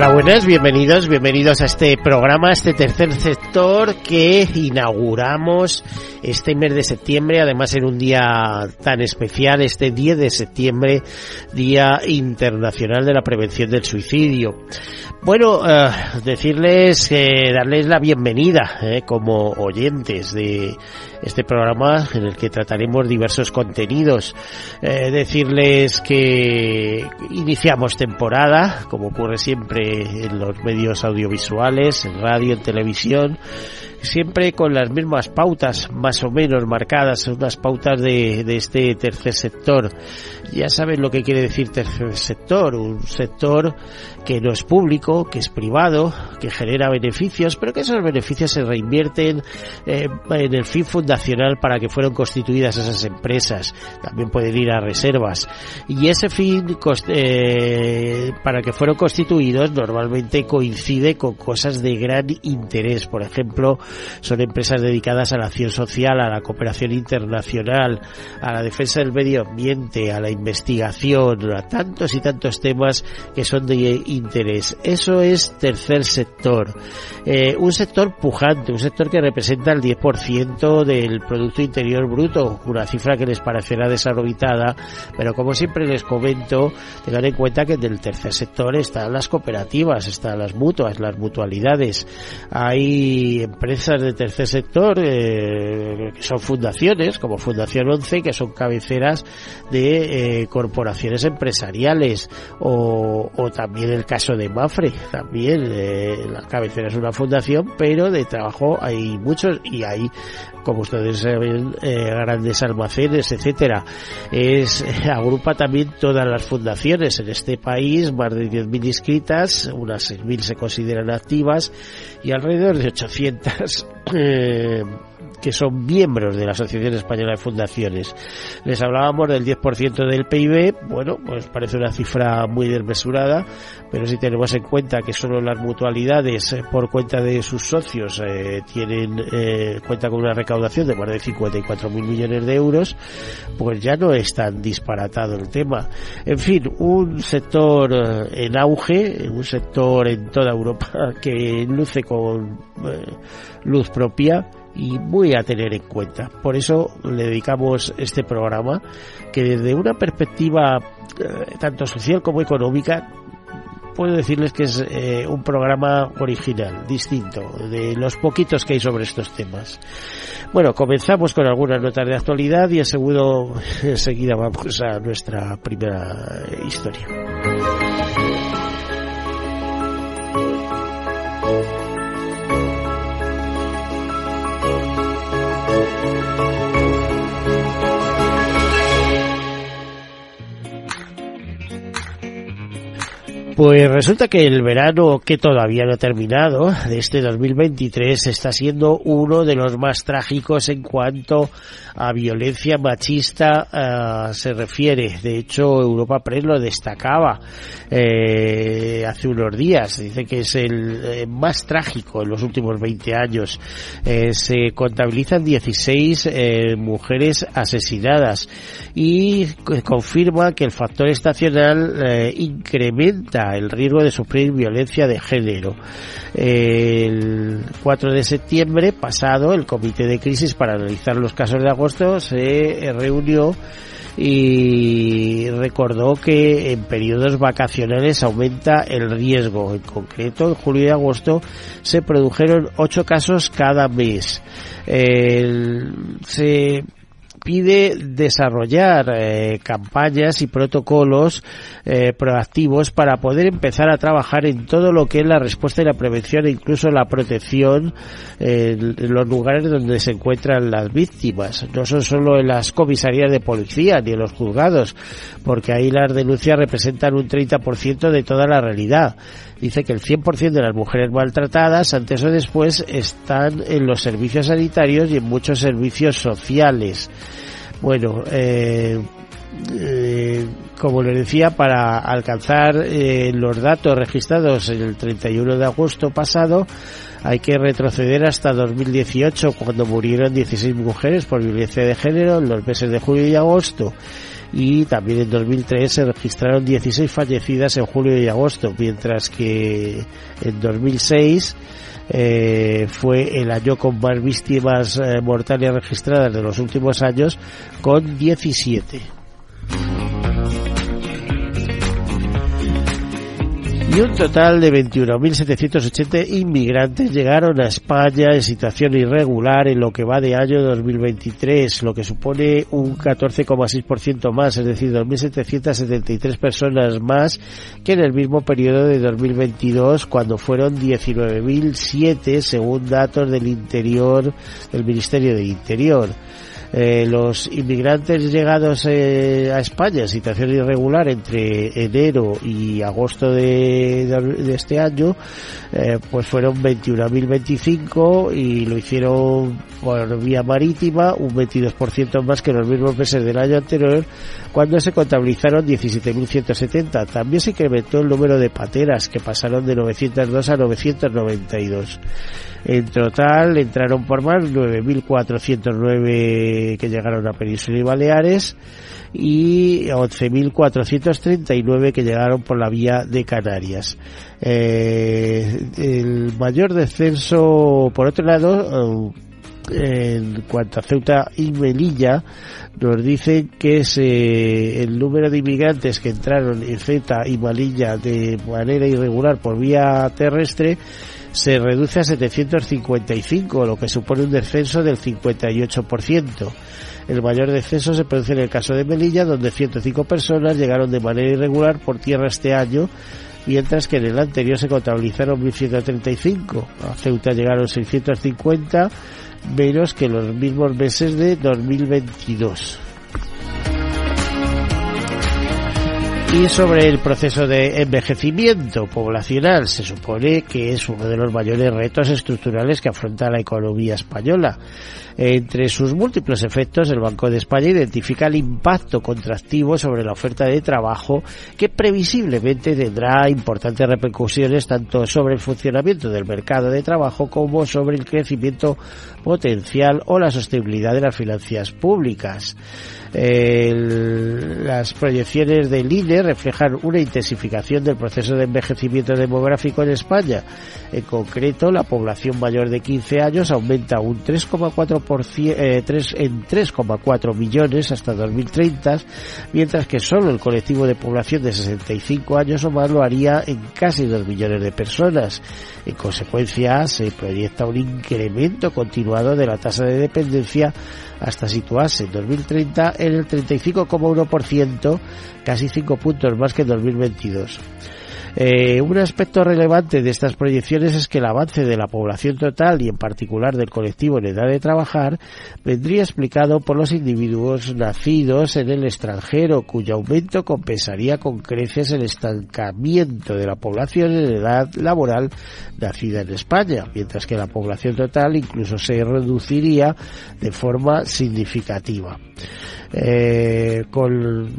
Hola, buenas, bienvenidos, bienvenidos a este programa, este tercer sector que inauguramos este mes de septiembre, además en un día tan especial, este 10 de septiembre, Día Internacional de la Prevención del Suicidio. Bueno, eh, decirles, eh, darles la bienvenida eh, como oyentes de este programa en el que trataremos diversos contenidos. Eh, decirles que iniciamos temporada, como ocurre siempre en los medios audiovisuales, en radio, en televisión, siempre con las mismas pautas más o menos marcadas, unas pautas de, de este tercer sector. Ya saben lo que quiere decir tercer sector, un sector que no es público, que es privado, que genera beneficios, pero que esos beneficios se reinvierten eh, en el fin fundacional para que fueron constituidas esas empresas. También pueden ir a reservas. Y ese fin eh, para que fueron constituidos normalmente coincide con cosas de gran interés. Por ejemplo, son empresas dedicadas a la acción social, a la cooperación internacional, a la defensa del medio ambiente, a la investigación, a tantos y tantos temas que son de interés. Eso es tercer sector. Eh, un sector pujante, un sector que representa el 10% del Producto Interior Bruto, una cifra que les parecerá desorbitada, pero como siempre les comento, tengan en cuenta que del tercer sector están las cooperativas, están las mutuas, las mutualidades. Hay empresas de tercer sector eh, que son fundaciones, como Fundación 11, que son cabeceras de eh, corporaciones empresariales, o, o también el caso de Mafre, también eh, la cabecera es una fundación, pero de trabajo hay muchos y hay, como ustedes saben, grandes almacenes, etcétera. Es agrupa también todas las fundaciones en este país, más de 10.000 inscritas, unas 6.000 se consideran activas y alrededor de 800 guys. Eh, que son miembros de la Asociación Española de Fundaciones. Les hablábamos del 10% del PIB, bueno, pues parece una cifra muy desmesurada, pero si tenemos en cuenta que solo las mutualidades eh, por cuenta de sus socios eh, tienen eh, cuenta con una recaudación de más de 54.000 millones de euros, pues ya no es tan disparatado el tema. En fin, un sector eh, en auge, un sector en toda Europa que luce con luz propia y muy a tener en cuenta. Por eso le dedicamos este programa que desde una perspectiva eh, tanto social como económica puedo decirles que es eh, un programa original, distinto, de los poquitos que hay sobre estos temas. Bueno, comenzamos con algunas notas de actualidad y enseguida vamos a nuestra primera historia. Pues resulta que el verano que todavía no ha terminado de este 2023 está siendo uno de los más trágicos en cuanto a violencia machista uh, se refiere. De hecho, Europa Press lo destacaba eh, hace unos días. Dice que es el eh, más trágico en los últimos 20 años. Eh, se contabilizan 16 eh, mujeres asesinadas y confirma que el factor estacional eh, el riesgo de sufrir violencia de género. El 4 de septiembre pasado, el Comité de Crisis para analizar los casos de agosto se reunió y recordó que en periodos vacacionales aumenta el riesgo. En concreto, en julio y agosto se produjeron ocho casos cada mes. Se pide desarrollar eh, campañas y protocolos eh, proactivos para poder empezar a trabajar en todo lo que es la respuesta y la prevención e incluso la protección en, los lugares donde se encuentran las víctimas. No son solo en las comisarías de policía ni en los juzgados, porque ahí las denuncias representan un 30% de toda la realidad dice que el 100% de las mujeres maltratadas antes o después están en los servicios sanitarios y en muchos servicios sociales. Bueno, eh, eh, como les decía, para alcanzar eh, los datos registrados el 31 de agosto pasado, hay que retroceder hasta 2018, cuando murieron 16 mujeres por violencia de género en los meses de julio y agosto. Y también en 2003 se registraron 16 fallecidas en julio y agosto, mientras que en 2006 eh, fue el año con más víctimas eh, mortales registradas de los últimos años, con 17. Y un total de 21.780 inmigrantes llegaron a España en situación irregular en lo que va de año 2023, lo que supone un 14,6% más, es decir, 2.773 personas más que en el mismo periodo de 2022, cuando fueron 19.007 según datos del interior, del Ministerio del Interior. Eh, los inmigrantes llegados eh, a España en situación irregular entre enero y agosto de, este año, eh, pues fueron 21.025 y lo hicieron por vía marítima, un 22% más que en los mismos meses del año anterior, cuando se contabilizaron 17.170. También se incrementó el número de pateras, que pasaron de 902 a 992. En total entraron por mar 9.409 que llegaron a Península y Baleares y 11.439 que llegaron por la vía de Canarias. Eh, el mayor descenso, por otro lado, en cuanto a Ceuta y Melilla, nos dicen que se, el número de inmigrantes que entraron en Ceuta y Melilla de manera irregular por vía terrestre se reduce a 755, lo que supone un descenso del 58%. El mayor descenso se produce en el caso de Melilla, donde 105 personas llegaron de manera irregular por tierra este año, mientras que en el anterior se contabilizaron 1.135. A Ceuta llegaron 650, menos que los mismos meses de 2022. Y sobre el proceso de envejecimiento poblacional, se supone que es uno de los mayores retos estructurales que afronta la economía española. Entre sus múltiples efectos, el Banco de España identifica el impacto contractivo sobre la oferta de trabajo que previsiblemente tendrá importantes repercusiones tanto sobre el funcionamiento del mercado de trabajo como sobre el crecimiento potencial o la sostenibilidad de las finanzas públicas las proyecciones del INE reflejan una intensificación del proceso de envejecimiento demográfico en España. En concreto, la población mayor de 15 años aumenta un 3,4 eh, en 3,4 millones hasta 2030, mientras que solo el colectivo de población de 65 años o más lo haría en casi 2 millones de personas. En consecuencia, se proyecta un incremento continuado de la tasa de dependencia hasta situarse en 2030 en el 35,1%, casi 5 puntos más que en 2022. Eh, un aspecto relevante de estas proyecciones es que el avance de la población total y en particular del colectivo en edad de trabajar vendría explicado por los individuos nacidos en el extranjero cuyo aumento compensaría con creces el estancamiento de la población en edad laboral nacida en España, mientras que la población total incluso se reduciría de forma significativa. Eh, con,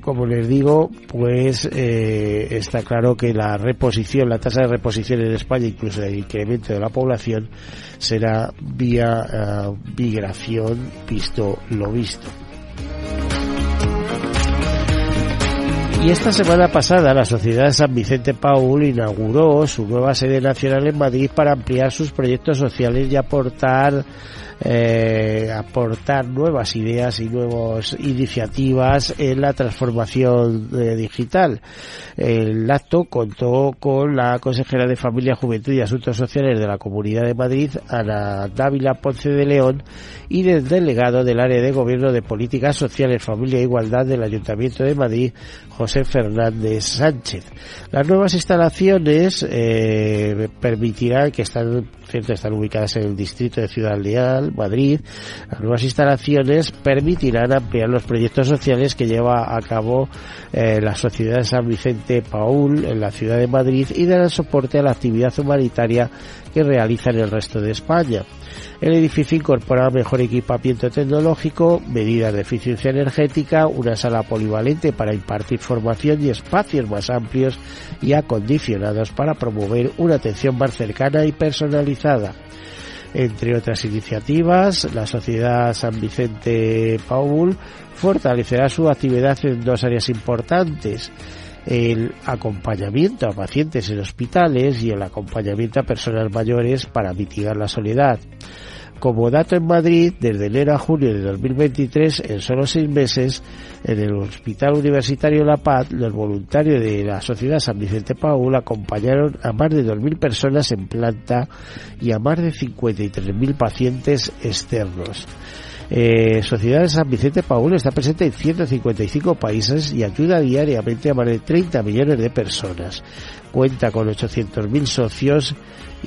como les digo, pues eh, está claro que la reposición, la tasa de reposición en España, incluso el incremento de la población, será vía uh, migración visto lo visto. Y esta semana pasada la Sociedad San Vicente Paul inauguró su nueva sede nacional en Madrid para ampliar sus proyectos sociales y aportar eh, aportar nuevas ideas y nuevas iniciativas en la transformación eh, digital. El acto contó con la consejera de Familia, Juventud y Asuntos Sociales de la Comunidad de Madrid, Ana Dávila Ponce de León, y del delegado del área de Gobierno de Políticas Sociales, Familia e Igualdad del Ayuntamiento de Madrid, José Fernández Sánchez. Las nuevas instalaciones eh, permitirán que están, están ubicadas en el distrito de Ciudad Leal, Madrid. Las nuevas instalaciones permitirán ampliar los proyectos sociales que lleva a cabo eh, la Sociedad San Vicente Paul en la ciudad de Madrid y darán soporte a la actividad humanitaria que realiza en el resto de España. El edificio incorpora mejor equipamiento tecnológico, medidas de eficiencia energética, una sala polivalente para impartir formación y espacios más amplios y acondicionados para promover una atención más cercana y personalizada. Entre otras iniciativas, la Sociedad San Vicente Paul fortalecerá su actividad en dos áreas importantes el acompañamiento a pacientes en hospitales y el acompañamiento a personas mayores para mitigar la soledad. Como dato en Madrid, desde enero a julio de 2023, en solo seis meses, en el Hospital Universitario La Paz, los voluntarios de la Sociedad San Vicente Paul acompañaron a más de 2.000 personas en planta y a más de 53.000 pacientes externos. Eh, Sociedad de San Vicente Paul está presente en 155 países y ayuda diariamente a más de 30 millones de personas. Cuenta con 800.000 socios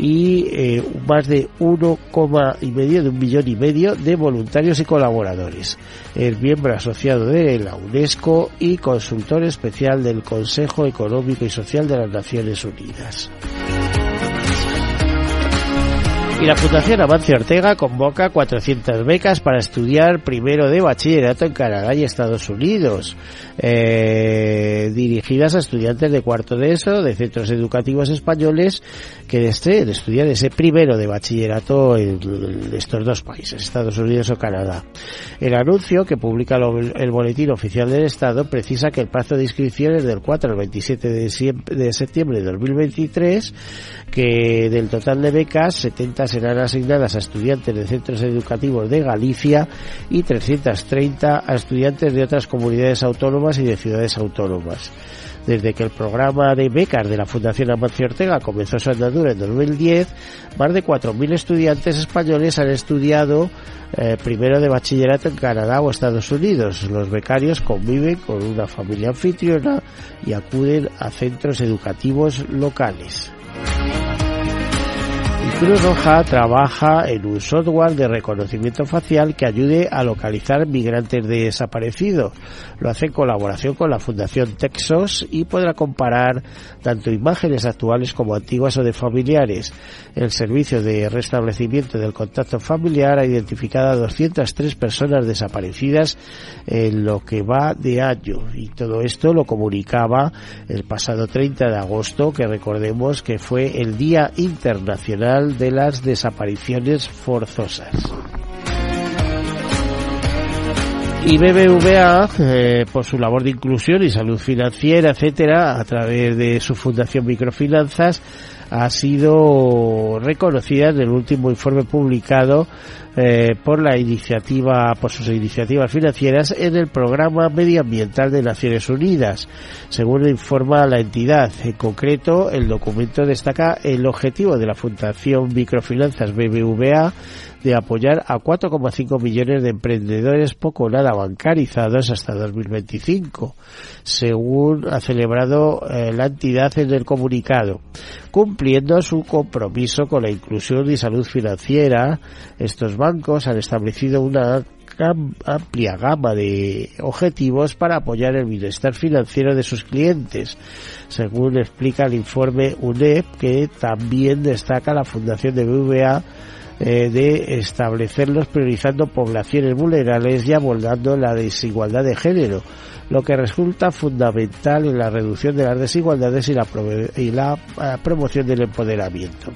y eh, más de 1,5 y medio de un millón y medio de voluntarios y colaboradores. Es miembro asociado de la UNESCO y consultor especial del Consejo Económico y Social de las Naciones Unidas. Y la Fundación Amancio Ortega convoca 400 becas para estudiar primero de bachillerato en Canadá y Estados Unidos, eh, dirigidas a estudiantes de cuarto de ESO de centros educativos españoles que deseen estudiar ese primero de bachillerato en estos dos países, Estados Unidos o Canadá. El anuncio que publica el boletín oficial del Estado precisa que el plazo de inscripción es del 4 al 27 de septiembre de 2023, que del total de becas 70 serán asignadas a estudiantes de centros educativos de Galicia y 330 a estudiantes de otras comunidades autónomas y de ciudades autónomas. Desde que el programa de becas de la Fundación Amancio Ortega comenzó su andadura en 2010, más de 4.000 estudiantes españoles han estudiado eh, primero de bachillerato en Canadá o Estados Unidos. Los becarios conviven con una familia anfitriona y acuden a centros educativos locales. Cruz Roja trabaja en un software de reconocimiento facial que ayude a localizar migrantes desaparecidos. Lo hace en colaboración con la Fundación Texos y podrá comparar tanto imágenes actuales como antiguas o de familiares. El servicio de restablecimiento del contacto familiar ha identificado a 203 personas desaparecidas en lo que va de año y todo esto lo comunicaba el pasado 30 de agosto que recordemos que fue el Día Internacional de las desapariciones forzosas. Y BBVA, eh, por su labor de inclusión y salud financiera, etcétera, a través de su fundación Microfinanzas, ha sido reconocida en el último informe publicado eh, por la iniciativa, por sus iniciativas financieras en el programa medioambiental de Naciones Unidas, según informa la entidad. En concreto, el documento destaca el objetivo de la Fundación Microfinanzas BBVA de apoyar a 4,5 millones de emprendedores poco nada bancarizados hasta 2025, según ha celebrado eh, la entidad en el comunicado. Cumpliendo su compromiso con la inclusión y salud financiera, estos bancos han establecido una amplia gama de objetivos para apoyar el bienestar financiero de sus clientes, según explica el informe UNEP, que también destaca la Fundación de BVA eh, de establecerlos priorizando poblaciones vulnerables y abordando la desigualdad de género, lo que resulta fundamental en la reducción de las desigualdades y la, y la eh, promoción del empoderamiento.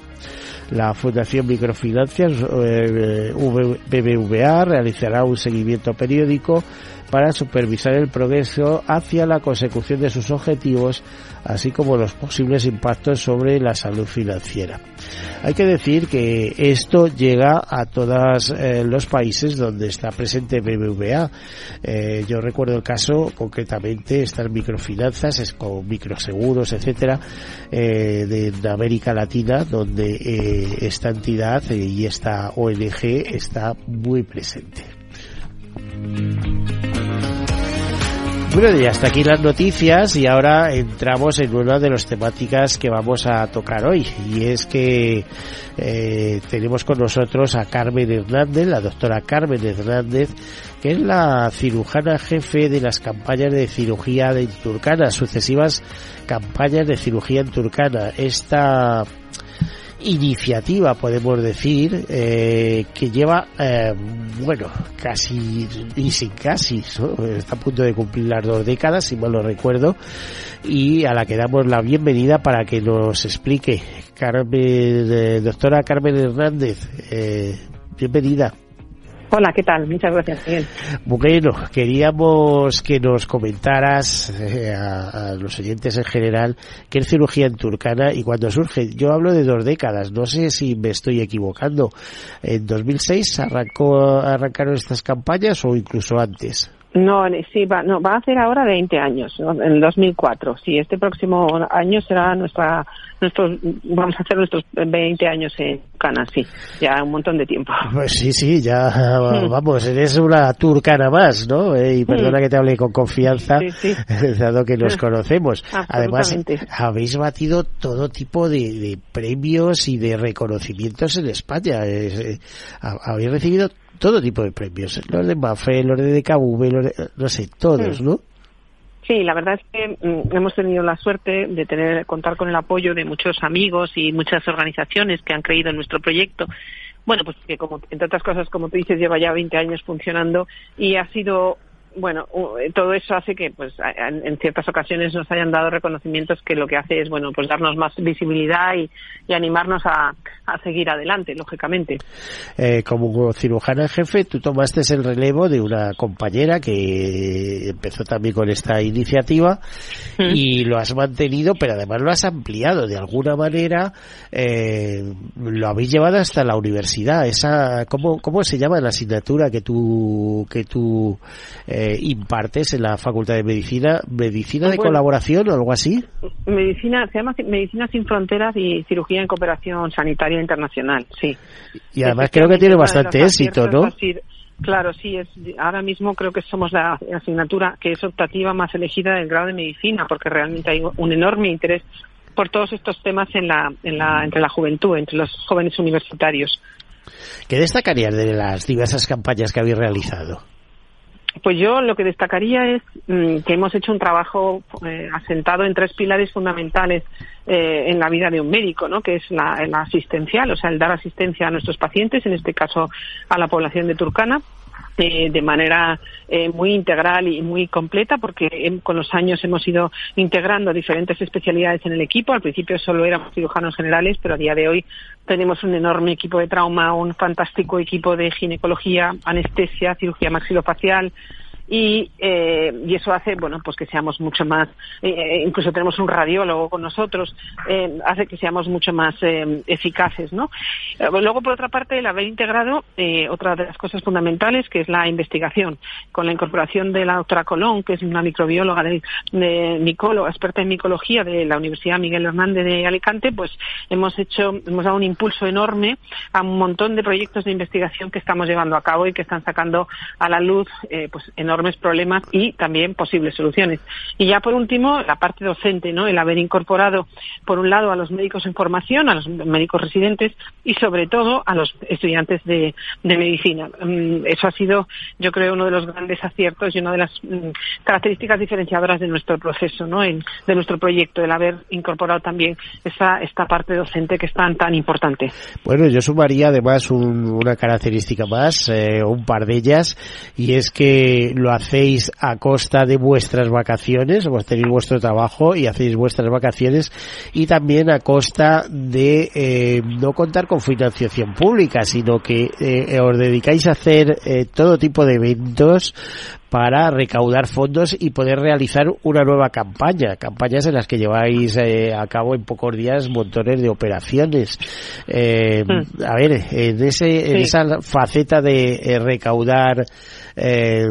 La Fundación Microfinancias eh, BBVA realizará un seguimiento periódico para supervisar el progreso hacia la consecución de sus objetivos, así como los posibles impactos sobre la salud financiera. Hay que decir que esto llega a todos eh, los países donde está presente BBVA. Eh, yo recuerdo el caso concretamente estas microfinanzas con microseguros, etcétera, eh, de América Latina, donde esta entidad y esta ONG está muy presente. Bueno, y hasta aquí las noticias y ahora entramos en una de las temáticas que vamos a tocar hoy y es que eh, tenemos con nosotros a Carmen Hernández, la doctora Carmen Hernández, que es la cirujana jefe de las campañas de cirugía de Turcana, sucesivas campañas de cirugía en Turcana. Esta iniciativa, podemos decir, eh, que lleva, eh, bueno, casi y sin casi, está a punto de cumplir las dos décadas, si mal lo recuerdo, y a la que damos la bienvenida para que nos explique. Carmen, eh, doctora Carmen Hernández, bienvenida. Hola, ¿qué tal? Muchas gracias, Miguel. Bueno, queríamos que nos comentaras eh, a, los oyentes en general qué es cirugía en Turcana y cuando surge. Yo hablo de dos décadas, no sé si me estoy equivocando. ¿En 2006 arrancó, arrancaron estas campañas o incluso antes? No, sí, va, no, va a hacer ahora 20 años, en el 2004. Sí, este próximo año será nuestra, nuestros, vamos a hacer nuestros 20 años en Cana, sí, ya un montón de tiempo. Pues sí, sí, ya, hmm. vamos, eres una turcana más, ¿no? Eh, y hmm. perdona que te hable con confianza, dado que nos conocemos. Además, habéis batido todo tipo de, premios y de reconocimientos en España. Eh, habéis recibido todo tipo de premios, los de Mafre, los de DKV, los de, no sé, todos, ¿no? Sí, la verdad es que mm, hemos tenido la suerte de tener contar con el apoyo de muchos amigos y muchas organizaciones que han creído en nuestro proyecto. Bueno, pues que como entre otras cosas, como tú dices, lleva ya 20 años funcionando y ha sido bueno, todo eso hace que, pues, en ciertas ocasiones nos hayan dado reconocimientos que lo que hace es, bueno, pues darnos más visibilidad y, animarnos a, seguir adelante, lógicamente. Eh, como cirujana jefe, tú tomaste el relevo de una compañera que empezó también con esta iniciativa y lo has mantenido, pero además lo has ampliado de alguna manera, eh, lo habéis llevado hasta la universidad. Esa, ¿cómo, cómo se llama la asignatura que tú, que tú eh, impartes en la Facultad de Medicina, medicina de colaboración o algo así. Medicina, se llama Medicina sin Fronteras y Cirugía en Cooperación Sanitaria Internacional, sí. Y además creo que tiene bastante éxito, ¿no? Claro, sí, es, ahora mismo creo que somos la asignatura que es optativa más elegida del grado de medicina, porque realmente hay un enorme interés por todos estos temas en la, en la, entre la juventud, entre los jóvenes universitarios. ¿Qué destacarías de las diversas campañas que habéis realizado? Pues yo lo que destacaría es mm, que hemos hecho un trabajo eh, asentado en tres pilares fundamentales eh, en la vida de un médico, ¿no? que es la, asistencial, o sea, el dar asistencia a nuestros pacientes, en este caso a la población de Turcana, eh, de manera eh, muy integral y muy completa porque con los años hemos ido integrando diferentes especialidades en el equipo. Al principio solo éramos cirujanos generales, pero a día de hoy tenemos un enorme equipo de trauma, un fantástico equipo de ginecología, anestesia, cirugía maxilofacial, y, eh, y eso hace bueno pues que seamos mucho más eh, eh, incluso tenemos un radiólogo con nosotros eh, hace que seamos mucho más eh, eficaces no luego por otra parte el haber integrado otra de las cosas fundamentales que es la investigación con la incorporación de la doctora Colón que es una microbióloga de, de experta en micología de la Universidad Miguel Hernández de Alicante pues hemos hecho hemos dado un impulso enorme a un montón de proyectos de investigación que estamos llevando a cabo y que están sacando a la luz pues enormes enormes problemas y también posibles soluciones. Y ya por último, la parte docente, ¿no? El haber incorporado, por un lado, a los médicos en formación, a los médicos residentes y sobre todo a los estudiantes de, medicina. Mm, eso ha sido, yo creo, uno de los grandes aciertos y una de las mm, características diferenciadoras de nuestro proceso, ¿no? de nuestro proyecto, el haber incorporado también esta, esta parte docente que es tan, tan importante. Bueno, yo sumaría además una característica más, eh, un par de ellas, y es que lo hacéis a costa de vuestras vacaciones, vos tenéis vuestro trabajo y hacéis vuestras vacaciones y también a costa de eh, no contar con financiación pública, sino que eh, os dedicáis a hacer eh, todo tipo de eventos para recaudar fondos y poder realizar una nueva campaña, campañas en las que lleváis eh, a cabo en pocos días montones de operaciones. Eh, hmm. A ver, en, ese, en esa faceta de eh, recaudar eh,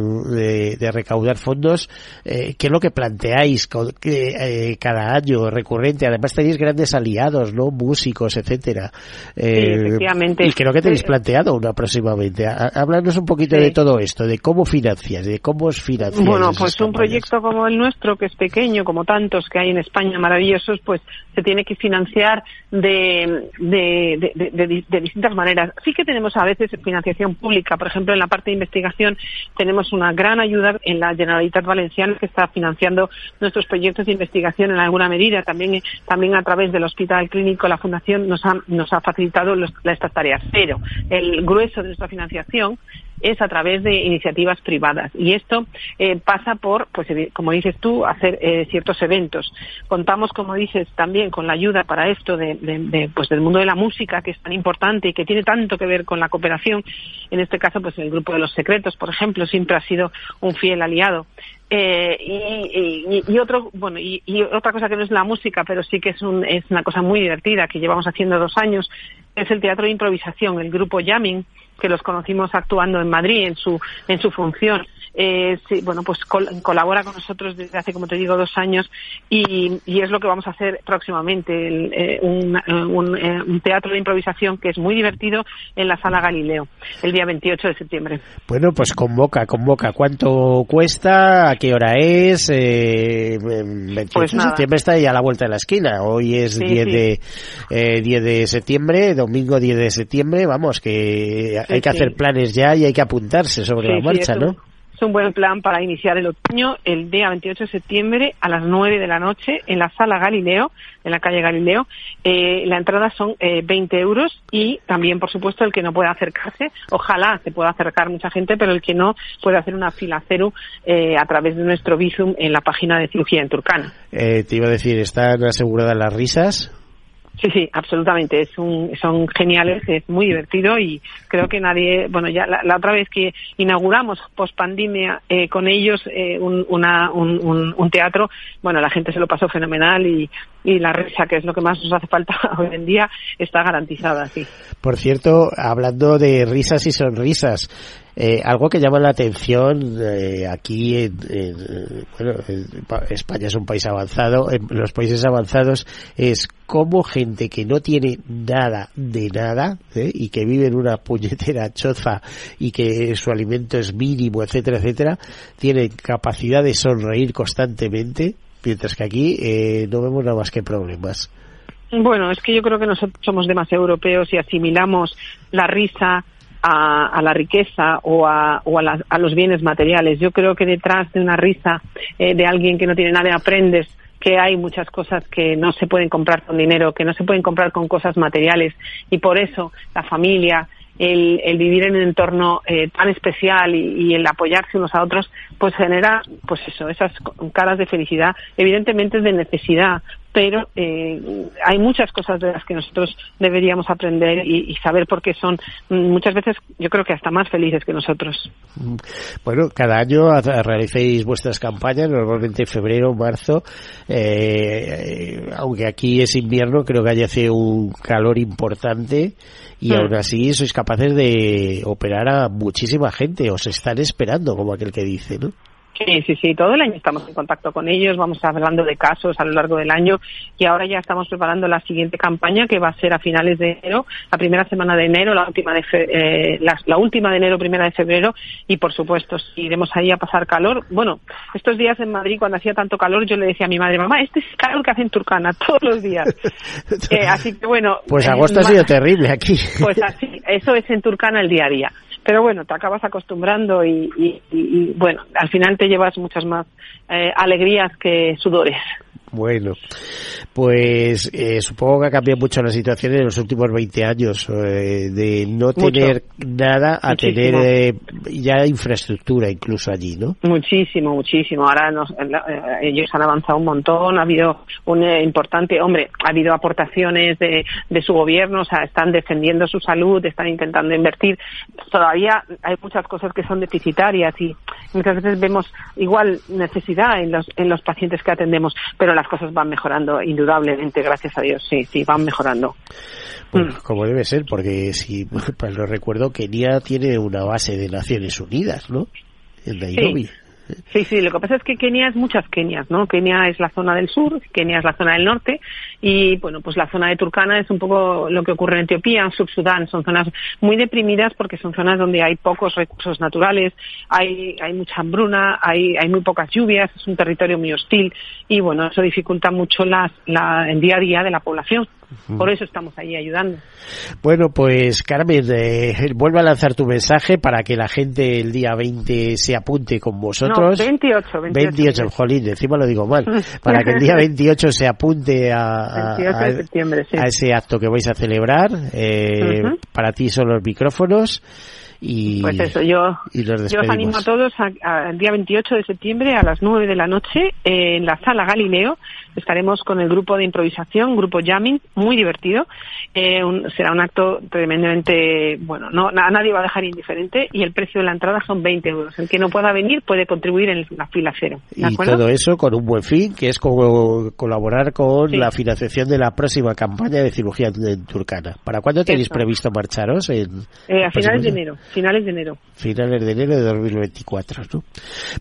de, recaudar fondos, eh, ¿qué es lo que planteáis eh, cada año recurrente? Además tenéis grandes aliados, ¿no? Músicos, etcétera. efectivamente. Y creo que tenéis planteado una próximamente. Háblanos un poquito de todo esto, de cómo financias, de cómo os financias. Bueno, pues un proyecto como el nuestro, que es pequeño, como tantos que hay en España maravillosos, pues se tiene que financiar de, de, de, de distintas maneras. Sí que tenemos a veces financiación pública, por ejemplo, en la parte de investigación tenemos una gran ayuda en la Generalitat Valenciana que está financiando nuestros proyectos de investigación en alguna medida. También, también a través del Hospital Clínico, la Fundación nos ha, nos ha facilitado estas tareas. Pero el grueso de nuestra financiación es a través de iniciativas privadas. Y esto eh, pasa por, pues como dices tú, hacer eh, ciertos eventos. Contamos, como dices, también con la ayuda para esto de, de, pues del mundo de la música, que es tan importante y que tiene tanto que ver con la cooperación. En este caso, pues el grupo de los secretos, por ejemplo, siempre ha sido un fiel aliado. Eh, y, y, otro bueno y, otra cosa que no es la música pero sí que es, un, es una cosa muy divertida que llevamos haciendo dos años es el teatro de improvisación el grupo Yamming que los conocimos actuando en Madrid en su en su función eh, sí, bueno, pues colabora con nosotros desde hace, como te digo, dos años y, es lo que vamos a hacer próximamente, eh, un, eh, un, teatro de improvisación que es muy divertido en la Sala Galileo, el día 28 de septiembre. Bueno, pues convoca, convoca. ¿Cuánto cuesta? ¿A qué hora es? Eh, 28 pues de septiembre está ya a la vuelta de la esquina. Hoy es 10, De, 10 de septiembre, domingo 10 de septiembre. Vamos, que hay que hacer planes ya y hay que apuntarse sobre la marcha, ¿no? Es un buen plan para iniciar el otoño el día 28 de septiembre a las 9 de la noche en la sala Galileo, en la calle Galileo. Eh, la entrada son eh, 20 euros y también, por supuesto, el que no pueda acercarse, ojalá se pueda acercar mucha gente, pero el que no puede hacer una fila cero eh, a través de nuestro Bizum en la página de cirugía en Turcana. Eh, te iba a decir, ¿están aseguradas las risas? Sí, sí, absolutamente. Es un, son geniales, es muy divertido y creo que nadie, bueno, ya la, otra vez que inauguramos post pandemia eh, con ellos eh, un, una, un, un, teatro, bueno, la gente se lo pasó fenomenal y, y la risa, que es lo que más nos hace falta hoy en día, está garantizada, sí. Por cierto, hablando de risas y sonrisas, eh, algo que llama la atención eh, aquí, en, bueno, España es un país avanzado, en los países avanzados es como gente que no tiene nada de nada ¿eh? y que vive en una puñetera choza y que su alimento es mínimo, etcétera, etcétera, tiene capacidad de sonreír constantemente, mientras que aquí eh, no vemos nada más que problemas. Bueno, es que yo creo que nosotros somos demasiado europeos y asimilamos la risa a, la riqueza o, a, o a, los bienes materiales. Yo creo que detrás de una risa eh, de alguien que no tiene nada aprendes que hay muchas cosas que no se pueden comprar con dinero, que no se pueden comprar con cosas materiales y por eso la familia, el, el vivir en un entorno eh, tan especial y, y, el apoyarse unos a otros, pues genera, pues eso, esas caras de felicidad, evidentemente de necesidad, pero eh, hay muchas cosas de las que nosotros deberíamos aprender y, saber por qué son muchas veces yo creo que hasta más felices que nosotros. Bueno, cada año realicéis vuestras campañas, normalmente en febrero, marzo, eh, aunque aquí es invierno, creo que hace un calor importante y hmm. aún así sois capaces de operar a muchísima gente, os están esperando, como aquel que dice, ¿no? Sí, sí, sí, todo el año estamos en contacto con ellos, vamos hablando de casos a lo largo del año y ahora ya estamos preparando la siguiente campaña que va a ser a finales de enero, la primera semana de enero, la última de, eh, la, última de enero, primera de febrero y por supuesto iremos ahí a pasar calor. Bueno, estos días en Madrid cuando hacía tanto calor yo le decía a mi madre, mamá, este es el calor que hace en Turcana todos los días. eh, así que bueno. Pues agosto ha sido terrible aquí. Pues así, eso es en Turcana el día a día pero bueno, te acabas acostumbrando y, bueno, al final te llevas muchas más eh, alegrías que sudores. Bueno, pues eh, supongo que ha cambiado mucho la situación en los últimos 20 años, eh, de no tener nada a tener eh, ya infraestructura incluso allí, ¿no? Muchísimo, muchísimo. Ahora nos, ellos han avanzado un montón, ha habido un importante, hombre, ha habido aportaciones de, de su gobierno, o sea, están defendiendo su salud, están intentando invertir. Todavía hay muchas cosas que son deficitarias y muchas veces vemos igual necesidad en los, en los pacientes que atendemos, pero las cosas van mejorando indudablemente, gracias a Dios, sí, sí, van mejorando. Bueno, mm. como debe ser, porque si pues lo recuerdo, Kenia tiene una base de Naciones Unidas, ¿no? En Nairobi. Sí, sí, lo que pasa es que Kenia es muchas Kenias, ¿no? Kenia es la zona del sur, Kenia es la zona del norte y, bueno, pues la zona de Turkana es un poco lo que ocurre en Etiopía, en Sub-Sudán. Son zonas muy deprimidas porque son zonas donde hay pocos recursos naturales, hay, hay mucha hambruna, hay, hay muy pocas lluvias, es un territorio muy hostil y, bueno, eso dificulta mucho las, la, el día a día de la población. Por eso estamos ahí ayudando. Bueno, pues Carmen, eh, vuelve a lanzar tu mensaje para que la gente el día 20 se apunte con vosotros. No, 28, 28. 28, jolín, encima lo digo mal. Para que el día 28 se apunte a, a, ese acto que vais a celebrar. Eh, Para ti son los micrófonos. Y, pues eso, yo, yo os animo a todos al día 28 de septiembre a las 9 de la noche en la sala Galileo estaremos con el grupo de improvisación, grupo jamming, muy divertido. Eh, será un acto tremendamente, bueno, no, a nadie va a dejar indiferente y el precio de la entrada son 20 euros. El que no pueda venir puede contribuir en la fila cero. Y todo eso con un buen fin, que es colaborar con la financiación de la próxima campaña de cirugía en Turcana. ¿Para cuándo tenéis previsto marcharos? En, eh, a finales de enero. Finales de enero. Finales de enero de 2024, ¿no?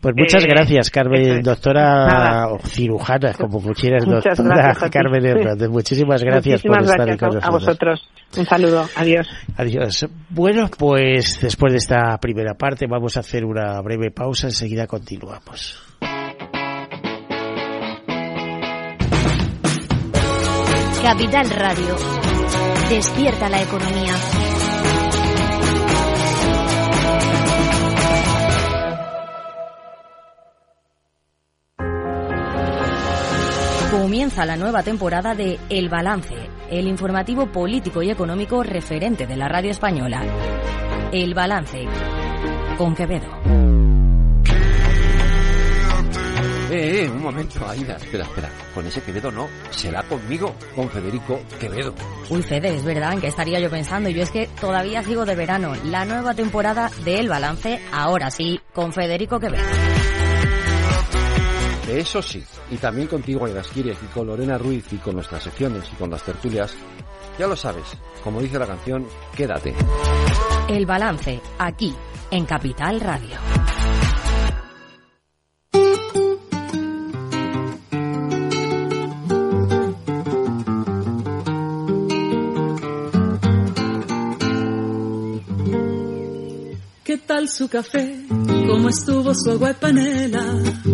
Pues muchas eh, gracias, Carmen, doctora cirujana, como Muchas gracias Carmen Hernández. Muchísimas gracias por estar con nosotros. A vosotros. Un saludo. Adiós. Adiós. Bueno, pues después de esta primera parte vamos a hacer una breve pausa. Enseguida continuamos. Capital Radio. Despierta la economía. Comienza la nueva temporada de El Balance, el informativo político y económico referente de la radio española. El Balance, con Quevedo. Eh, eh, un momento, Aida, espera, espera. Con ese Quevedo no, será conmigo, con Federico Quevedo. Uy, Fede, es verdad, ¿en qué estaría yo pensando? Yo es que todavía sigo de verano. La nueva temporada de El Balance, ahora sí, con Federico Quevedo. Eso sí, y también contigo, Aidasquires, y con Lorena Ruiz, y con nuestras secciones, y con las tertulias, ya lo sabes, como dice la canción, quédate. El balance, aquí, en Capital Radio. ¿Qué tal su café? ¿Cómo estuvo su agua y panela?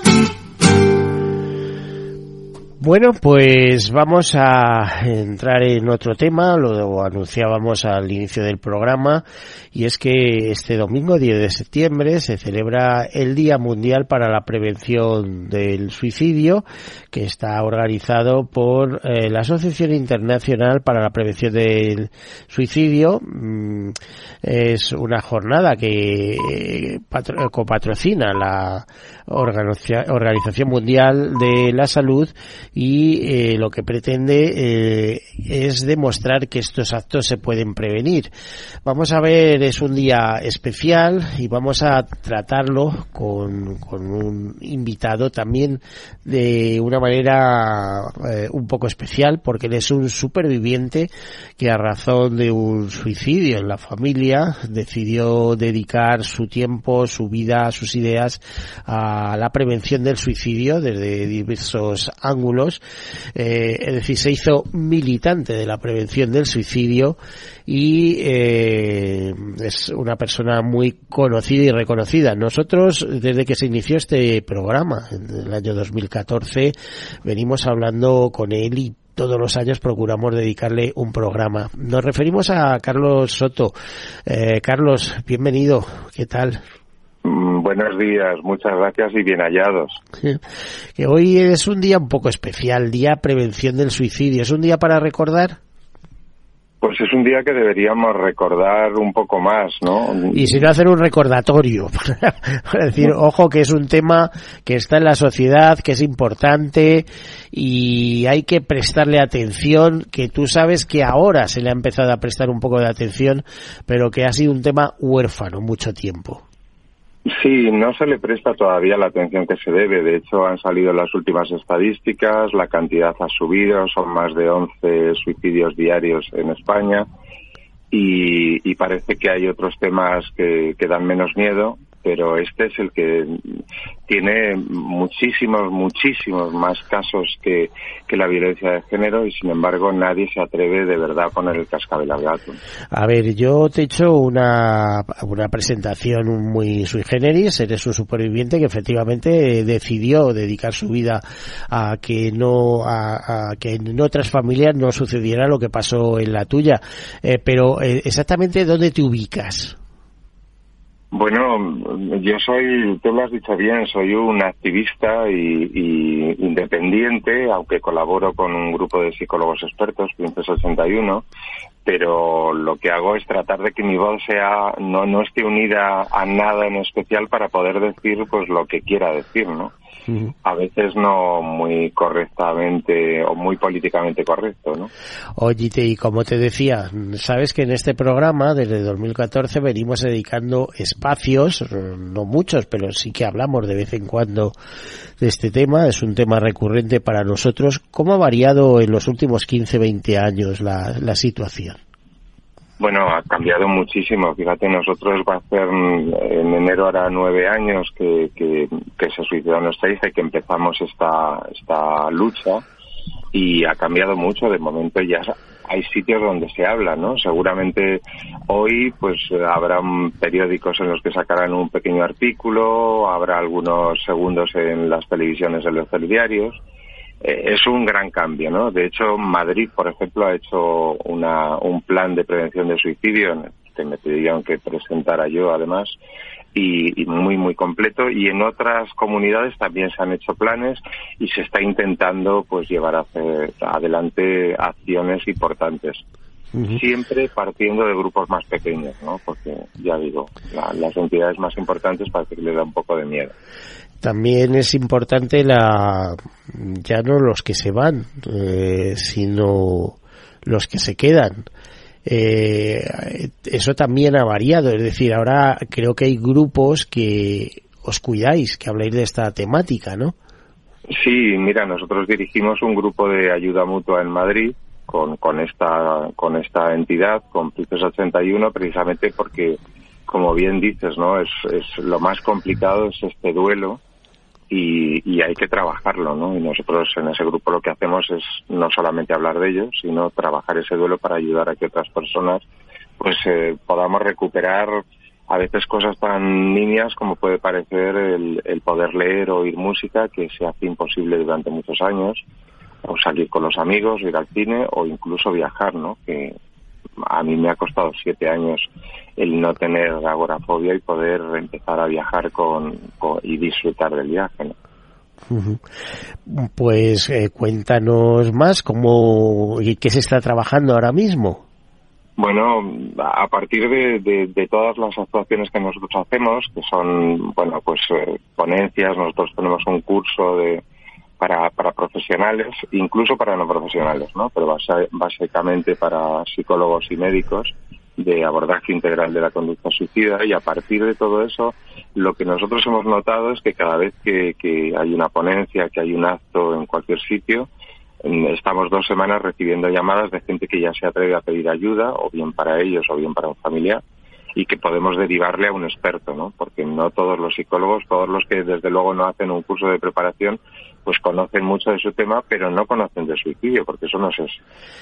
Bueno, pues vamos a entrar en otro tema, lo anunciábamos al inicio del programa, y es que este domingo 10 de septiembre se celebra el Día Mundial para la Prevención del Suicidio, que está organizado por eh, la Asociación Internacional para la Prevención del Suicidio. Mm, es una jornada que eh, copatrocina la Organización Mundial de la Salud y eh, lo que pretende eh, es demostrar que estos actos se pueden prevenir. Vamos a ver, es un día especial y vamos a tratarlo con, con un invitado también de una manera eh, un poco especial porque él es un superviviente que a razón de un suicidio en la familia decidió dedicar su tiempo, su vida, sus ideas a la prevención del suicidio desde diversos ángulos eh, es decir, se hizo militante de la prevención del suicidio y eh, es una persona muy conocida y reconocida. Nosotros, desde que se inició este programa, en el año 2014, venimos hablando con él y todos los años procuramos dedicarle un programa. Nos referimos a Carlos Soto. Eh, Carlos, bienvenido. ¿Qué tal? Mm, buenos días, muchas gracias y bien hallados. Que hoy es un día un poco especial, día prevención del suicidio. ¿Es un día para recordar? Pues es un día que deberíamos recordar un poco más, ¿no? Y si no hacer un recordatorio, para decir, ojo que es un tema que está en la sociedad, que es importante y hay que prestarle atención, que tú sabes que ahora se le ha empezado a prestar un poco de atención, pero que ha sido un tema huérfano mucho tiempo. Sí, no se le presta todavía la atención que se debe. De hecho, han salido las últimas estadísticas, la cantidad ha subido, son más de 11 suicidios diarios en España. Y, y parece que hay otros temas que, que dan menos miedo pero este es el que tiene muchísimos, muchísimos más casos que, que, la violencia de género y sin embargo nadie se atreve de verdad a poner el cascabel al gato. A ver, yo te he hecho una, una presentación muy sui generis, eres un superviviente que efectivamente decidió dedicar su vida a que no, a, que en otras familias no sucediera lo que pasó en la tuya, eh, pero eh, exactamente dónde te ubicas. Bueno, yo soy, tú lo has dicho bien, soy un activista y, independiente, aunque colaboro con un grupo de psicólogos expertos, Princesa 81, pero lo que hago es tratar de que mi voz sea, no, no esté unida a nada en especial para poder decir pues lo que quiera decir, ¿no? A veces no muy correctamente o muy políticamente correcto, ¿no? Oye, y como te decía, sabes que en este programa desde 2014 venimos dedicando espacios, no muchos, pero sí que hablamos de vez en cuando de este tema, es un tema recurrente para nosotros. ¿Cómo ha variado en los últimos 15, 20 años la, la situación? Bueno, ha cambiado muchísimo. Fíjate, nosotros va a ser en enero hará nueve años que, que, se suicidó nuestra hija y que empezamos esta, esta lucha y ha cambiado mucho. De momento ya hay sitios donde se habla, ¿no? Seguramente hoy pues habrá periódicos en los que sacarán un pequeño artículo, habrá algunos segundos en las televisiones, en los telediarios es un gran cambio, ¿no? De hecho, Madrid, por ejemplo, ha hecho una, un plan de prevención de suicidio que me pidieron que presentara yo, además, y, muy, muy completo. Y en otras comunidades también se han hecho planes y se está intentando, pues, llevar hacer, adelante acciones importantes. Siempre partiendo de grupos más pequeños, ¿no? Porque, ya digo, las entidades más importantes parece que les da un poco de miedo también es importante la ya no los que se van eh, sino los que se quedan. Eh, eso también ha variado es decir ahora creo que hay grupos que os cuidáis que habláis de esta temática no Sí, mira, nosotros dirigimos un grupo de ayuda mutua en Madrid con, con esta con esta entidad, con Princesa 81, precisamente porque, como bien dices, no es, es lo más complicado es este duelo y, y, hay que trabajarlo, ¿no? Y nosotros en ese grupo lo que hacemos es no solamente hablar de ello, sino trabajar ese duelo para ayudar a que otras personas, pues, eh, podamos recuperar a veces cosas tan niñas como puede parecer el, el poder leer o oír música, que se hace imposible durante muchos años, o salir con los amigos, ir al cine o incluso viajar, ¿no? Que a mí me ha costado siete años el no tener agorafobia y poder empezar a viajar con, y disfrutar del viaje, ¿no? Pues eh, cuéntanos más cómo y qué se está trabajando ahora mismo. Bueno, a partir de, de, todas las actuaciones que nosotros hacemos, que son, bueno, pues eh, ponencias, nosotros tenemos un curso de, para, para profesionales, incluso para no profesionales, ¿no? Pero básicamente para psicólogos y médicos de abordaje integral de la conducta suicida y a partir de todo eso lo que nosotros hemos notado es que cada vez que, que hay una ponencia, que hay un acto en cualquier sitio, estamos dos semanas recibiendo llamadas de gente que ya se atreve a pedir ayuda, o bien para ellos o bien para un familiar, y que podemos derivarle a un experto, ¿no? Porque no todos los psicólogos, todos los que desde luego no hacen un curso de preparación, pues conocen mucho de su tema, pero no conocen de suicidio, porque eso no se,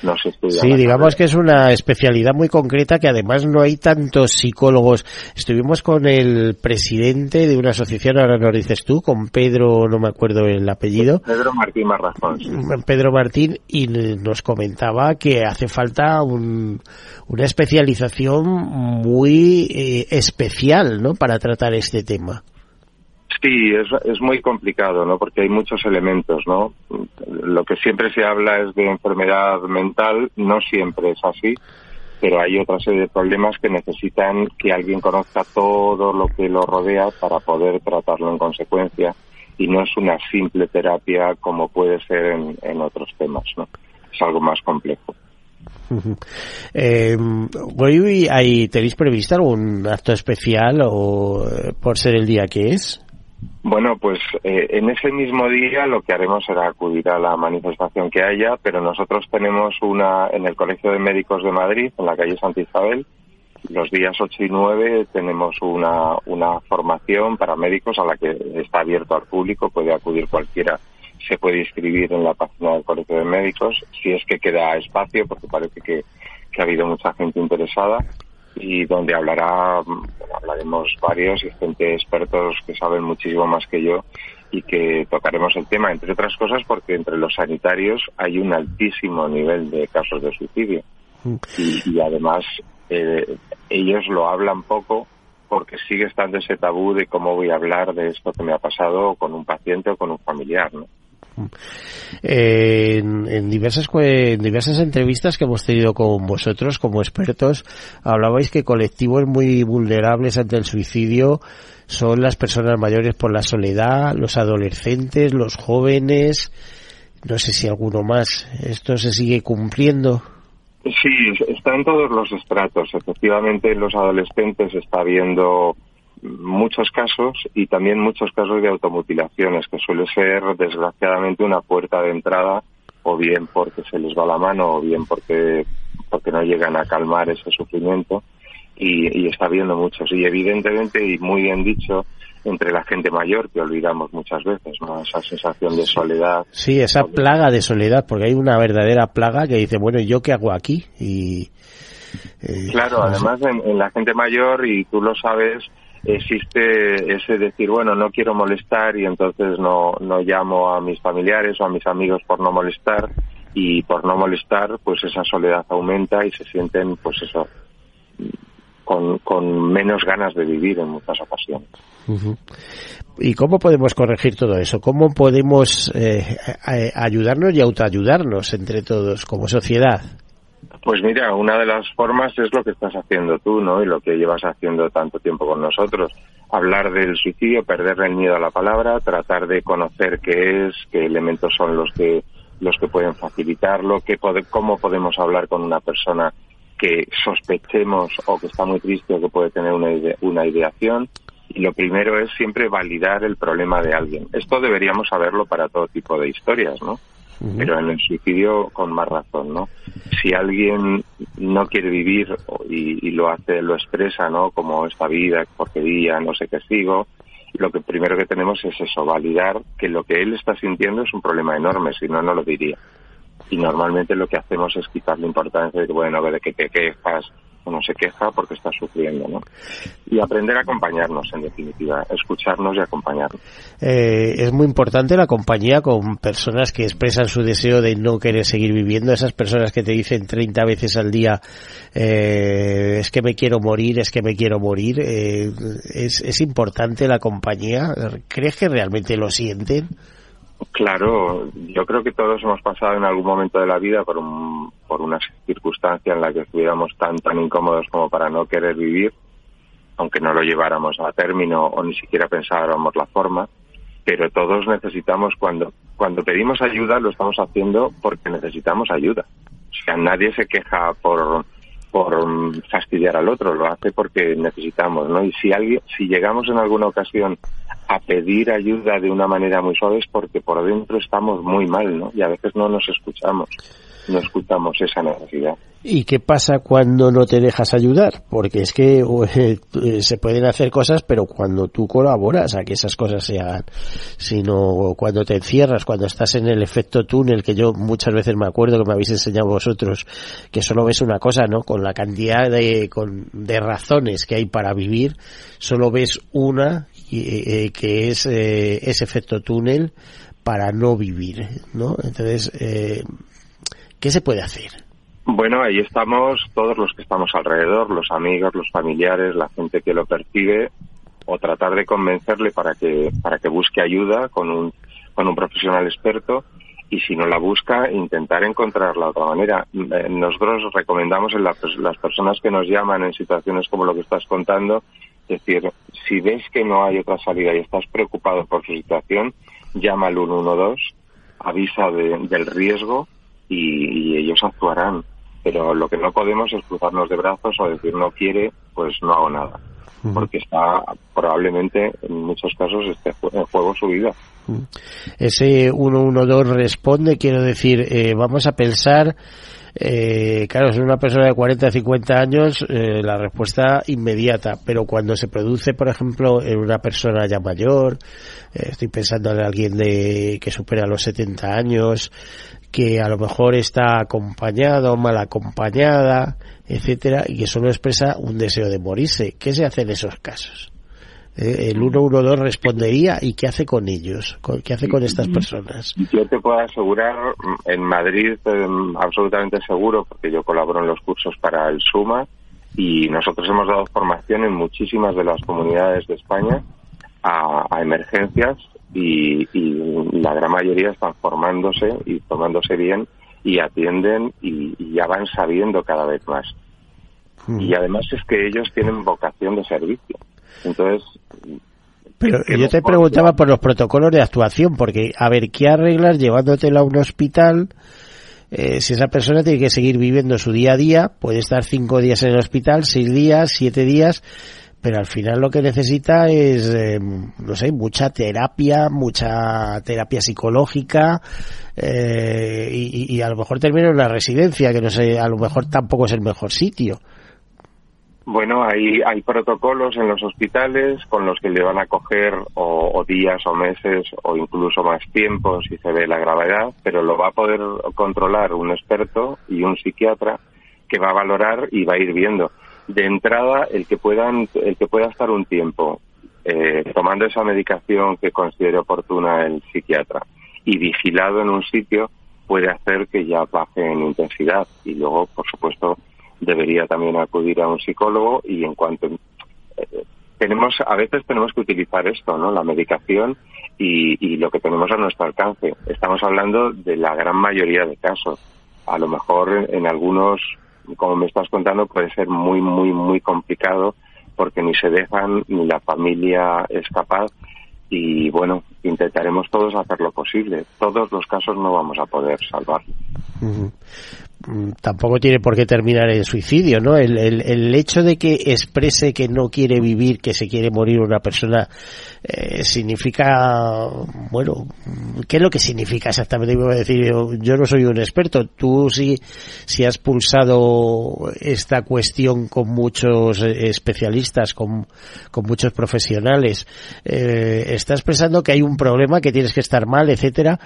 no se estudia. Sí, digamos que es una especialidad muy concreta que además no hay tantos psicólogos. Estuvimos con el presidente de una asociación, ahora nos dices tú, con Pedro, no me acuerdo el apellido. Pedro Martín Marrazón. Pedro Martín, y nos comentaba que hace falta un, una especialización muy eh, especial, ¿no?, para tratar este tema. Sí, es, es muy complicado, ¿no? Porque hay muchos elementos, ¿no? Lo que siempre se habla es de enfermedad mental, no siempre es así, pero hay otra serie de problemas que necesitan que alguien conozca todo lo que lo rodea para poder tratarlo en consecuencia y no es una simple terapia como puede ser en, en otros temas, ¿no? Es algo más complejo. eh, hoy hay, ¿Tenéis previsto algún acto especial o eh, por ser el día que es? Bueno, pues eh, en ese mismo día lo que haremos será acudir a la manifestación que haya, pero nosotros tenemos una en el Colegio de Médicos de Madrid, en la calle Santa Isabel, los días 8 y 9 tenemos una, una formación para médicos a la que está abierto al público, puede acudir cualquiera, se puede inscribir en la página del Colegio de Médicos, si es que queda espacio, porque parece que, que ha habido mucha gente interesada y donde hablará, hablaremos varios y gente expertos que saben muchísimo más que yo y que tocaremos el tema, entre otras cosas porque entre los sanitarios hay un altísimo nivel de casos de suicidio mm. y, además eh, ellos lo hablan poco porque sigue estando ese tabú de cómo voy a hablar de esto que me ha pasado con un paciente o con un familiar, ¿no? En, diversas en diversas entrevistas que hemos tenido con vosotros como expertos hablabais que colectivos muy vulnerables ante el suicidio son las personas mayores por la soledad, los adolescentes, los jóvenes, no sé si alguno más. ¿Esto se sigue cumpliendo? Sí, está en todos los estratos. Efectivamente, en los adolescentes está habiendo muchos casos y también muchos casos de automutilaciones, que suele ser desgraciadamente una puerta de entrada, o bien porque se les va la mano, o bien porque, porque no llegan a calmar ese sufrimiento. Y, y está habiendo muchos. Y evidentemente, y muy bien dicho, entre la gente mayor que olvidamos muchas veces, ¿no? Esa sensación de soledad. Sí, esa plaga de soledad, porque hay una verdadera plaga que dice, bueno, ¿yo qué hago aquí? Y, eh, claro, además en, la gente mayor, y tú lo sabes, existe ese decir, bueno, no quiero molestar y entonces no, no llamo a mis familiares o a mis amigos por no molestar y por no molestar pues esa soledad aumenta y se sienten pues eso con, con menos ganas de vivir en muchas ocasiones. ¿Y cómo podemos corregir todo eso? ¿Cómo podemos eh, ayudarnos y autoayudarnos entre todos como sociedad? Pues mira, una de las formas es lo que estás haciendo tú, ¿no? Y lo que llevas haciendo tanto tiempo con nosotros. Hablar del suicidio, perderle el miedo a la palabra, tratar de conocer qué es, qué elementos son los que los que pueden facilitarlo, qué cómo podemos hablar con una persona que sospechemos o que está muy triste o que puede tener una, una ideación Y lo primero es siempre validar el problema de alguien. Esto deberíamos saberlo para todo tipo de historias, ¿no? Pero en el suicidio con más razón, ¿no? Si alguien no quiere vivir y, y lo hace, lo expresa, ¿no? Como esta vida, porquería, no sé qué sigo, lo que primero que tenemos es eso, validar que lo que él está sintiendo es un problema enorme, si no, no lo diría. Y normalmente lo que hacemos es quitarle importancia de que, bueno, de que te quejas, no se queja porque está sufriendo, ¿no? Y aprender a acompañarnos, en definitiva, escucharnos y acompañarnos. Eh, es muy importante la compañía con personas que expresan su deseo de no querer seguir viviendo, esas personas que te dicen 30 veces al día, eh, es que me quiero morir, es que me quiero morir, eh, es, es importante la compañía, ¿crees que realmente lo sienten? Claro, yo creo que todos hemos pasado en algún momento de la vida por, un, por una circunstancia en la que estuviéramos tan, tan incómodos como para no querer vivir, aunque no lo lleváramos a término o ni siquiera pensáramos la forma, pero todos necesitamos, cuando, cuando pedimos ayuda, lo estamos haciendo porque necesitamos ayuda. O sea, nadie se queja por, por fastidiar al otro, lo hace porque necesitamos, ¿no? Y si alguien, si llegamos en alguna ocasión a pedir ayuda de una manera muy suave es porque por dentro estamos muy mal, ¿no? Y a veces no nos escuchamos, no escuchamos esa necesidad. ¿Y qué pasa cuando no te dejas ayudar? Porque es que eh, se pueden hacer cosas, pero cuando tú colaboras a que esas cosas se hagan, sino cuando te encierras, cuando estás en el efecto túnel, que yo muchas veces me acuerdo que me habéis enseñado vosotros, que solo ves una cosa, ¿no? Con la cantidad de, de razones que hay para vivir, solo ves una, eh, que es eh, ese efecto túnel para no vivir, ¿no? Entonces, eh, ¿qué se puede hacer? Bueno, ahí estamos todos los que estamos alrededor, los amigos, los familiares, la gente que lo percibe, o tratar de convencerle para que para que busque ayuda con un con un profesional experto y si no la busca intentar encontrar la otra manera. Eh, nosotros recomendamos en las personas que nos llaman en situaciones como lo que estás contando, es decir, si ves que no hay otra salida y estás preocupado por su situación, llama al 112, avisa del riesgo y ellos actuarán pero lo que no podemos es cruzarnos de brazos o decir no quiere, pues no hago nada. Porque está probablemente en muchos casos esté en juego su vida. Ese 112 responde, quiero decir, eh, vamos a pensar eh, claro, es una persona de 40, 50 años, eh, la respuesta inmediata, pero cuando se produce, por ejemplo, en una persona ya mayor, eh, estoy pensando en alguien de, que supera los 70 años, que a lo mejor está acompañado, mal acompañada, etcétera, y que solo expresa un deseo de morirse. ¿Qué se hace en esos casos? Eh, el 112 respondería y qué hace con ellos, qué hace con estas personas. Yo te puedo asegurar, en Madrid em, absolutamente seguro, porque yo colaboro en los cursos para el SUMA y nosotros hemos dado formación en muchísimas de las comunidades de España a, emergencias y, la gran mayoría están formándose y tomándose bien y atienden y, ya van sabiendo cada vez más. Hmm. Y además es que ellos tienen vocación de servicio. Entonces, pero yo te preguntaba por los protocolos de actuación, porque, a ver, ¿qué arreglas llevándotela a un hospital? Eh, si esa persona tiene que seguir viviendo su día a día, puede estar cinco días en el hospital, seis días, siete días, pero al final lo que necesita es, eh, no sé, mucha terapia, mucha terapia psicológica, eh, y, a lo mejor termina en una residencia, que no sé, a lo mejor tampoco es el mejor sitio. Bueno, hay, hay protocolos en los hospitales con los que le van a coger o, días o meses o incluso más tiempo si se ve la gravedad, pero lo va a poder controlar un experto y un psiquiatra que va a valorar y va a ir viendo. De entrada, el que puedan, el que pueda estar un tiempo eh, tomando esa medicación que considere oportuna el psiquiatra y vigilado en un sitio puede hacer que ya baje en intensidad. Y luego, por supuesto, debería también acudir a un psicólogo y en cuanto eh, tenemos a veces tenemos que utilizar esto no la medicación y, lo que tenemos a nuestro alcance. Estamos hablando de la gran mayoría de casos. A lo mejor en, algunos como me estás contando puede ser muy muy muy complicado porque ni se dejan ni la familia es capaz y bueno, intentaremos todos hacer lo posible. Todos los casos no vamos a poder salvar. Mm, tampoco tiene por qué terminar en suicidio, ¿no? El, el, hecho de que exprese que no quiere vivir, que se quiere morir una persona, eh, significa, bueno, ¿qué es lo que significa exactamente? Voy a decir, yo, no soy un experto, tú sí, si has pulsado esta cuestión con muchos especialistas, con, con muchos profesionales, eh, estás pensando que hay un problema, que tienes que estar mal, etcétera,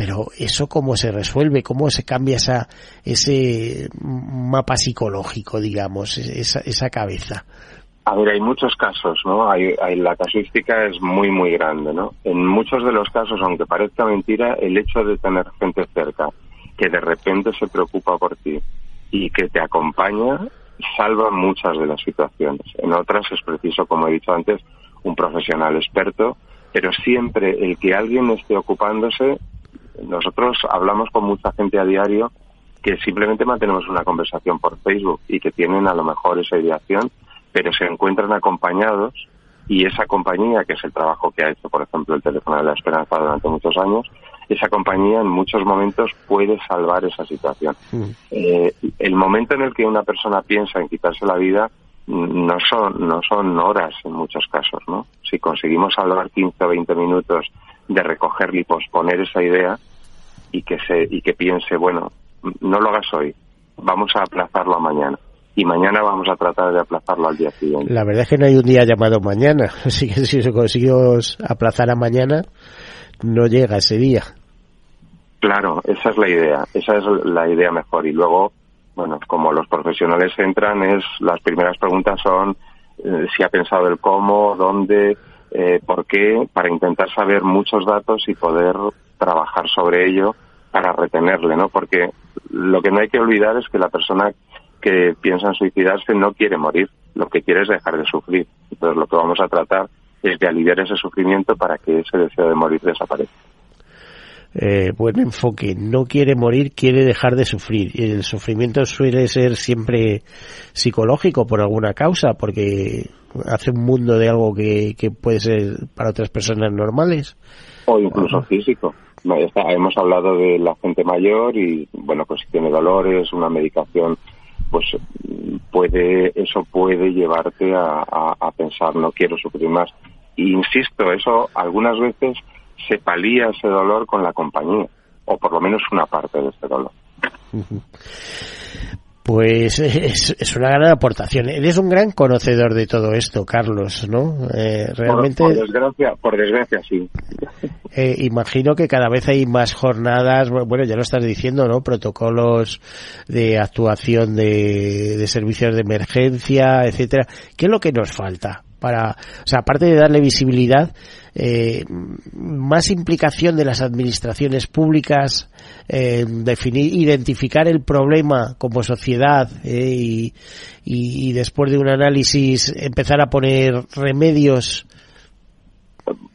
pero eso cómo se resuelve, cómo se cambia esa, ese mapa psicológico, digamos, esa, esa cabeza. A ver, hay muchos casos, ¿no? Hay, la casuística es muy, muy grande, ¿no? En muchos de los casos, aunque parezca mentira, el hecho de tener gente cerca que de repente se preocupa por ti y que te acompaña salva muchas de las situaciones. En otras es preciso, como he dicho antes, un profesional experto, pero siempre el que alguien esté ocupándose nosotros hablamos con mucha gente a diario que simplemente mantenemos una conversación por Facebook y que tienen a lo mejor esa ideación, pero se encuentran acompañados y esa compañía, que es el trabajo que ha hecho, por ejemplo, el teléfono de la esperanza durante muchos años, esa compañía en muchos momentos puede salvar esa situación. Mm. Eh, el momento en el que una persona piensa en quitarse la vida no son, no son horas en muchos casos, ¿no? Si conseguimos salvar 15 o 20 minutos de recogerle y posponer esa idea, y que se y que piense bueno no lo hagas hoy vamos a aplazarlo a mañana y mañana vamos a tratar de aplazarlo al día siguiente la verdad es que no hay un día llamado mañana. Así que si se consiguió aplazar a mañana no llega ese día. Claro esa es la idea esa es la idea mejor. Y luego bueno como los profesionales entran es las primeras preguntas son eh, si ha pensado el cómo dónde eh, por qué para intentar saber muchos datos y poder trabajar sobre ello para retenerle, ¿no? Porque lo que no hay que olvidar es que la persona que piensa en suicidarse no quiere morir, lo que quiere es dejar de sufrir. Entonces lo que vamos a tratar es de aliviar ese sufrimiento para que ese deseo de morir desaparezca. Eh, buen enfoque. No quiere morir, quiere dejar de sufrir. Y el sufrimiento suele ser siempre psicológico por alguna causa, porque hace un mundo de algo que, que puede ser para otras personas normales. O incluso físico hemos hablado de la gente mayor y, bueno, pues si tiene dolores, una medicación, pues puede, eso puede llevarte a, pensar, no quiero sufrir más. insisto, eso algunas veces se palía ese dolor con la compañía, o por lo menos una parte de ese dolor. Pues es, una gran aportación. Eres un gran conocedor de todo esto, Carlos, ¿no? Eh, realmente. Por, desgracia, por desgracia, sí. Eh, imagino que cada vez hay más jornadas, bueno, ya lo estás diciendo, ¿no? Protocolos de actuación de, de servicios de emergencia, etcétera. ¿Qué es lo que nos falta? Para, o sea, aparte de darle visibilidad, eh, más implicación de las administraciones públicas, eh, definir, identificar el problema como sociedad eh, y, y, después de un análisis empezar a poner remedios.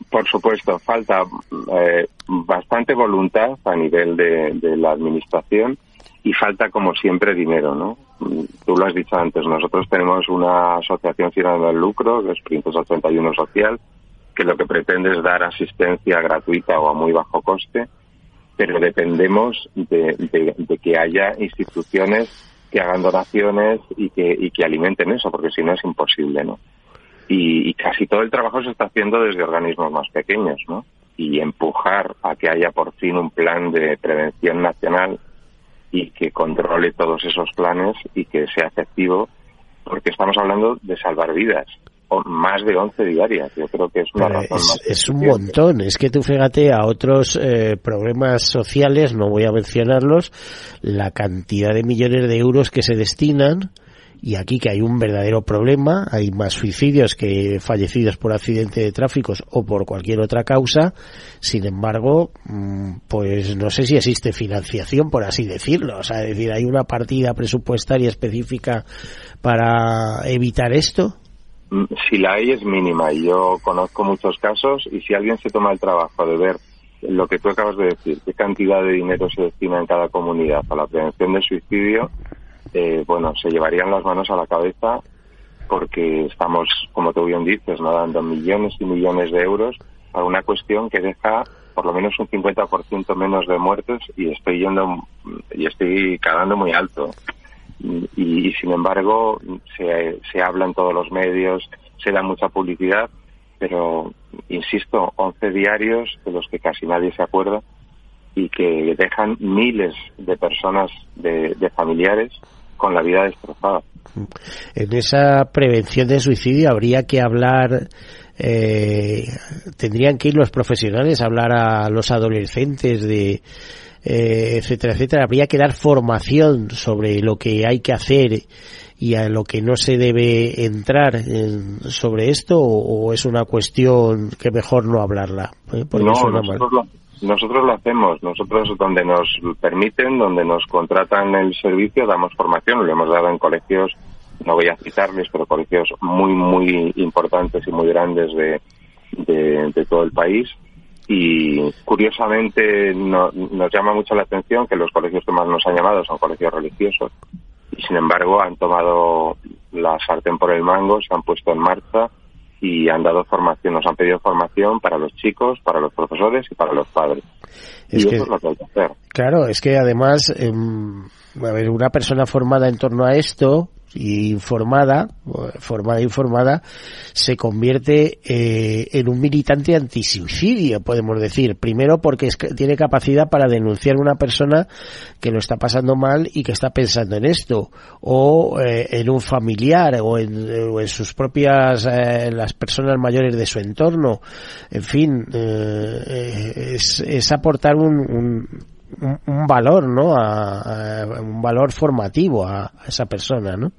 Por supuesto, falta eh, bastante voluntad a nivel de, de la administración y falta como siempre dinero, ¿no? Tú lo has dicho antes, nosotros tenemos una asociación sin ánimo de lucro, que es Princesa 81 Social, que lo que pretende es dar asistencia gratuita o a muy bajo coste, pero dependemos de, que haya instituciones que hagan donaciones y que, y que alimenten eso, porque si no es imposible, ¿no? Y, y, casi todo el trabajo se está haciendo desde organismos más pequeños, ¿no? Y empujar a que haya por fin un plan de prevención nacional y que controle todos esos planes y que sea efectivo, porque estamos hablando de salvar vidas, o más de 11 diarias. Yo creo que es una razón es, un montón. Es que tú fíjate a otros eh, problemas sociales, no voy a mencionarlos, la cantidad de millones de euros que se destinan y aquí que hay un verdadero problema, hay más suicidios que fallecidos por accidente de tráficos o por cualquier otra causa, sin embargo, mm, pues no sé si existe financiación, por así decirlo, o sea, es decir, hay una partida presupuestaria específica para evitar esto. Mm, si la hay es mínima y yo conozco muchos casos y si alguien se toma el trabajo de ver lo que tú acabas de decir, qué cantidad de dinero se destina en cada comunidad para la prevención del suicidio, eh, bueno, se llevarían las manos a la cabeza porque estamos, como tú bien dices, ¿no? dando millones y millones de euros a una cuestión que deja por lo menos un 50% menos de muertes y estoy yendo y estoy cagando muy alto. Y, sin embargo se, se habla en todos los medios, se da mucha publicidad, pero insisto, 11 diarios de los que casi nadie se acuerda y que dejan miles de personas, de, de familiares, con la vida destrozada. En esa prevención de suicidio habría que hablar eh, tendrían que ir los profesionales a hablar a los adolescentes de eh, etcétera, etcétera. Habría que dar formación sobre lo que hay que hacer y a lo que no se debe entrar sobre esto o, es una cuestión que mejor no hablarla. ¿Eh? no, nosotros lo, nosotros lo hacemos. Nosotros donde nos permiten, donde nos contratan el servicio, damos formación. Lo hemos dado en colegios no voy a citarles, pero colegios muy, muy importantes y muy grandes de, de, todo el país. Y curiosamente nos llama mucho la atención que los colegios que más nos han llamado son colegios religiosos. Y sin embargo han tomado la sartén por el mango, se han puesto en marcha y han dado formación, nos han pedido formación para los chicos, para los profesores y para los padres. Y eso es lo que hay que hacer. Claro, es que además, eh, a ver, una persona formada en torno a esto, informada, formada informada, se convierte eh, en un militante antisuicidio, podemos decir. Primero porque tiene capacidad para denunciar a una persona que lo está pasando mal y que está pensando en esto, o eh, en un familiar, o en, sus propias, eh, las personas mayores de su entorno. En fin, es, es, aportar un un, valor, ¿no? A, un valor formativo a, esa persona, ¿no?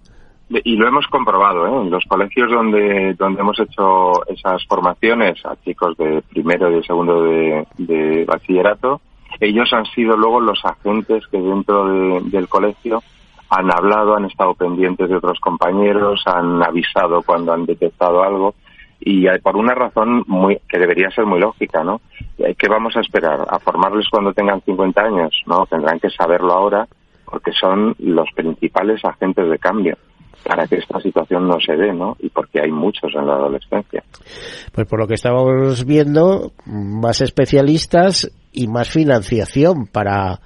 Y lo hemos comprobado, ¿eh? En los colegios donde, donde hemos hecho esas formaciones a chicos de primero y de segundo de, bachillerato, ellos han sido luego los agentes que dentro del colegio han hablado, han estado pendientes de otros compañeros, han avisado cuando han detectado algo y por una razón muy, que debería ser muy lógica, ¿no? ¿Qué vamos a esperar? ¿A formarles cuando tengan 50 años? No, tendrán que saberlo ahora porque son los principales agentes de cambio para que esta situación no se dé, ¿no? Y porque hay muchos en la adolescencia. Pues por lo que estábamos viendo, más especialistas y más financiación para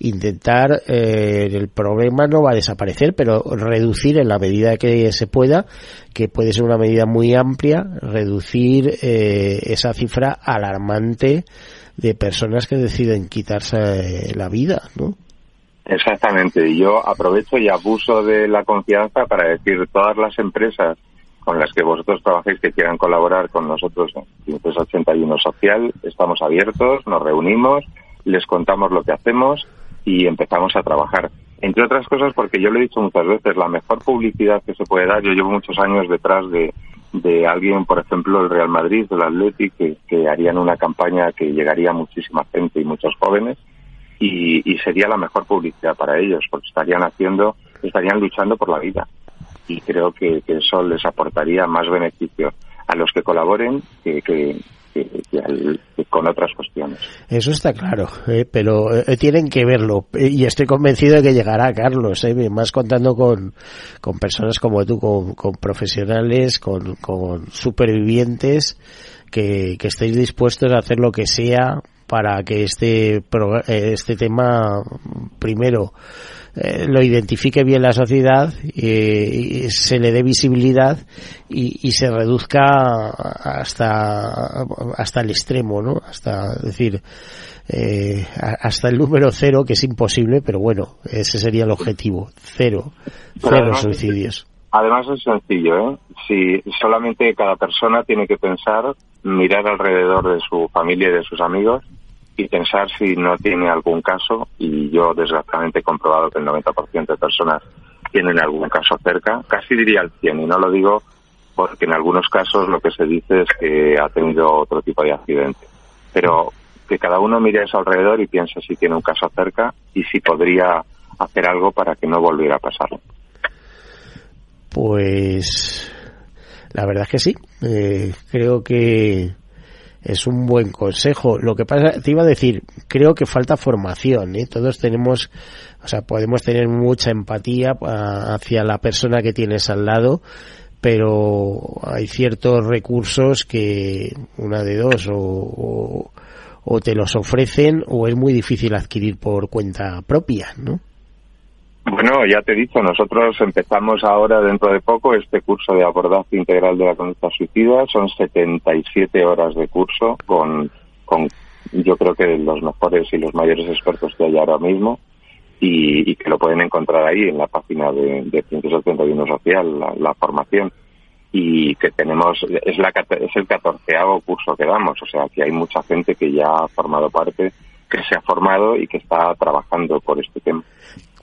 intentar eh, el problema no va a desaparecer, pero reducir en la medida que se pueda, que puede ser una medida muy amplia, reducir eh, esa cifra alarmante de personas que deciden quitarse la vida, ¿no? Exactamente. Y yo aprovecho y abuso de la confianza para decir todas las empresas con las que vosotros trabajéis que quieran colaborar con nosotros en 81 Social, estamos abiertos, nos reunimos, les contamos lo que hacemos y empezamos a trabajar. Entre otras cosas porque yo lo he dicho muchas veces, la mejor publicidad que se puede dar, yo llevo muchos años detrás de, de alguien, por ejemplo, el Real Madrid, el Athletic, que, que harían una campaña que llegaría a muchísima gente y muchos jóvenes y, sería la mejor publicidad para ellos, porque estarían haciendo, estarían luchando por la vida. Y creo que, eso les aportaría más beneficio a los que colaboren que, que, con otras cuestiones. Eso está claro, eh, pero eh, tienen que verlo y estoy convencido de que llegará, Carlos, eh, más contando con, con personas como tú, con, con profesionales, con, con supervivientes que, que estéis dispuestos a hacer lo que sea para que este, este tema primero eh, lo identifique bien la sociedad, y se le dé visibilidad y, se reduzca hasta, hasta el extremo, ¿no? Hasta, decir, eh, hasta el número cero, que es imposible, pero bueno, ese sería el objetivo. Cero. Cero suicidios. Además es sencillo, ¿eh? Si solamente cada persona tiene que pensar, mirar alrededor de su familia y de sus amigos y pensar si no tiene algún caso, y yo desgraciadamente he comprobado que el 90% de personas tienen algún caso cerca, casi diría el 100, y no lo digo porque en algunos casos lo que se dice es que ha tenido otro tipo de accidente. Pero que cada uno mire a su alrededor y piense si tiene un caso cerca y si podría hacer algo para que no volviera a pasar. Pues la verdad es que sí. Eh, creo que es un buen consejo. Lo que pasa, te iba a decir, creo que falta formación, ¿eh? Todos tenemos, o sea, podemos tener mucha empatía ah, hacia la persona que tienes al lado, pero hay ciertos recursos que una de dos o, o te los ofrecen o es muy difícil adquirir por cuenta propia, ¿no? Bueno, ya te he dicho, nosotros empezamos ahora dentro de poco este curso de abordaje integral de la conducta suicida. Son 77 horas de curso con, con yo creo que los mejores y los mayores expertos que hay ahora mismo y, que lo pueden encontrar ahí en la página de, de 171 Social, la, la formación y que tenemos es la es el catorceavo curso que damos o sea que hay mucha gente que ya ha formado parte que se ha formado y que está trabajando por este tema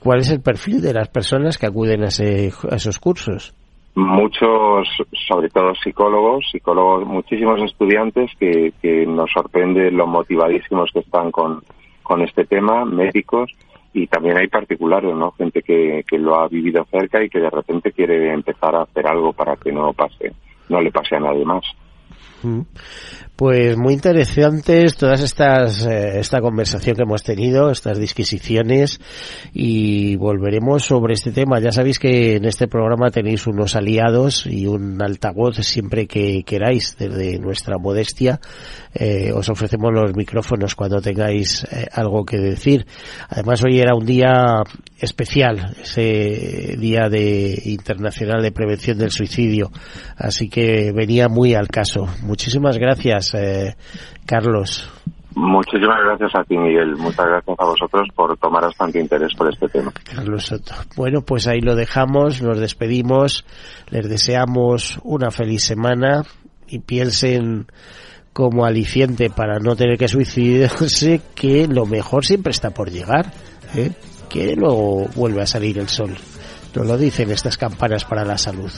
cuál es el perfil de las personas que acuden a, esos cursos muchos sobre todo psicólogos psicólogos muchísimos estudiantes que, que nos sorprende lo motivadísimos que están con con este tema médicos y también hay particulares, ¿no? Gente que, que lo ha vivido cerca y que de repente quiere empezar a hacer algo para que no pase, no le pase a nadie más. Pues muy interesantes todas estas eh, esta conversación que hemos tenido, estas disquisiciones y volveremos sobre este tema. Ya sabéis que en este programa tenéis unos aliados y un altavoz siempre que queráis desde nuestra modestia. Eh, os ofrecemos los micrófonos cuando tengáis eh, algo que decir. Además hoy era un día especial, ese día de internacional de prevención del suicidio, así que venía muy al caso. Muchísimas gracias eh, Carlos. Muchísimas gracias a ti, Miguel. Muchas gracias a vosotros por tomar bastante interés por este tema. Carlos Soto. Bueno, pues ahí lo dejamos, nos despedimos, les deseamos una feliz semana y piensen como aliciente para no tener que suicidarse que lo mejor siempre está por llegar, ¿eh? que luego vuelve a salir el sol. Nos lo dicen estas campanas para la salud.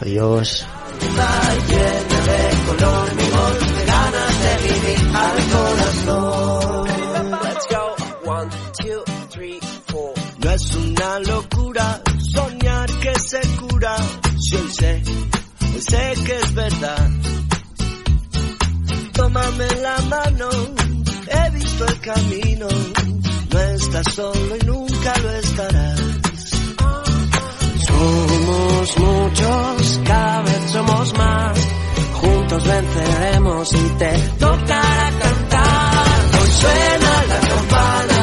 Adiós. No es una locura soñar que se cura. Si hoy sé, hoy sé que es verdad. Tómame la mano, he visto el camino. No estás solo y nunca lo estarás. Somos muchos, cada vez somos más. Juntos venceremos y te tocará cantar. Hoy suena la campana,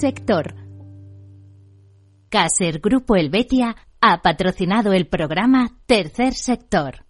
sector. Caser Grupo Helvetia ha patrocinado el programa Tercer Sector.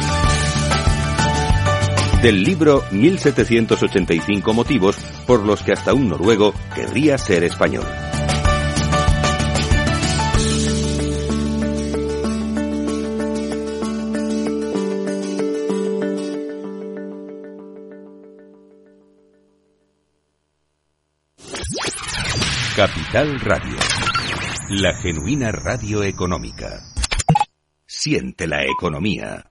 Del libro 1785 motivos por los que hasta un noruego querría ser español. Capital Radio. La genuina radio económica. Siente la economía.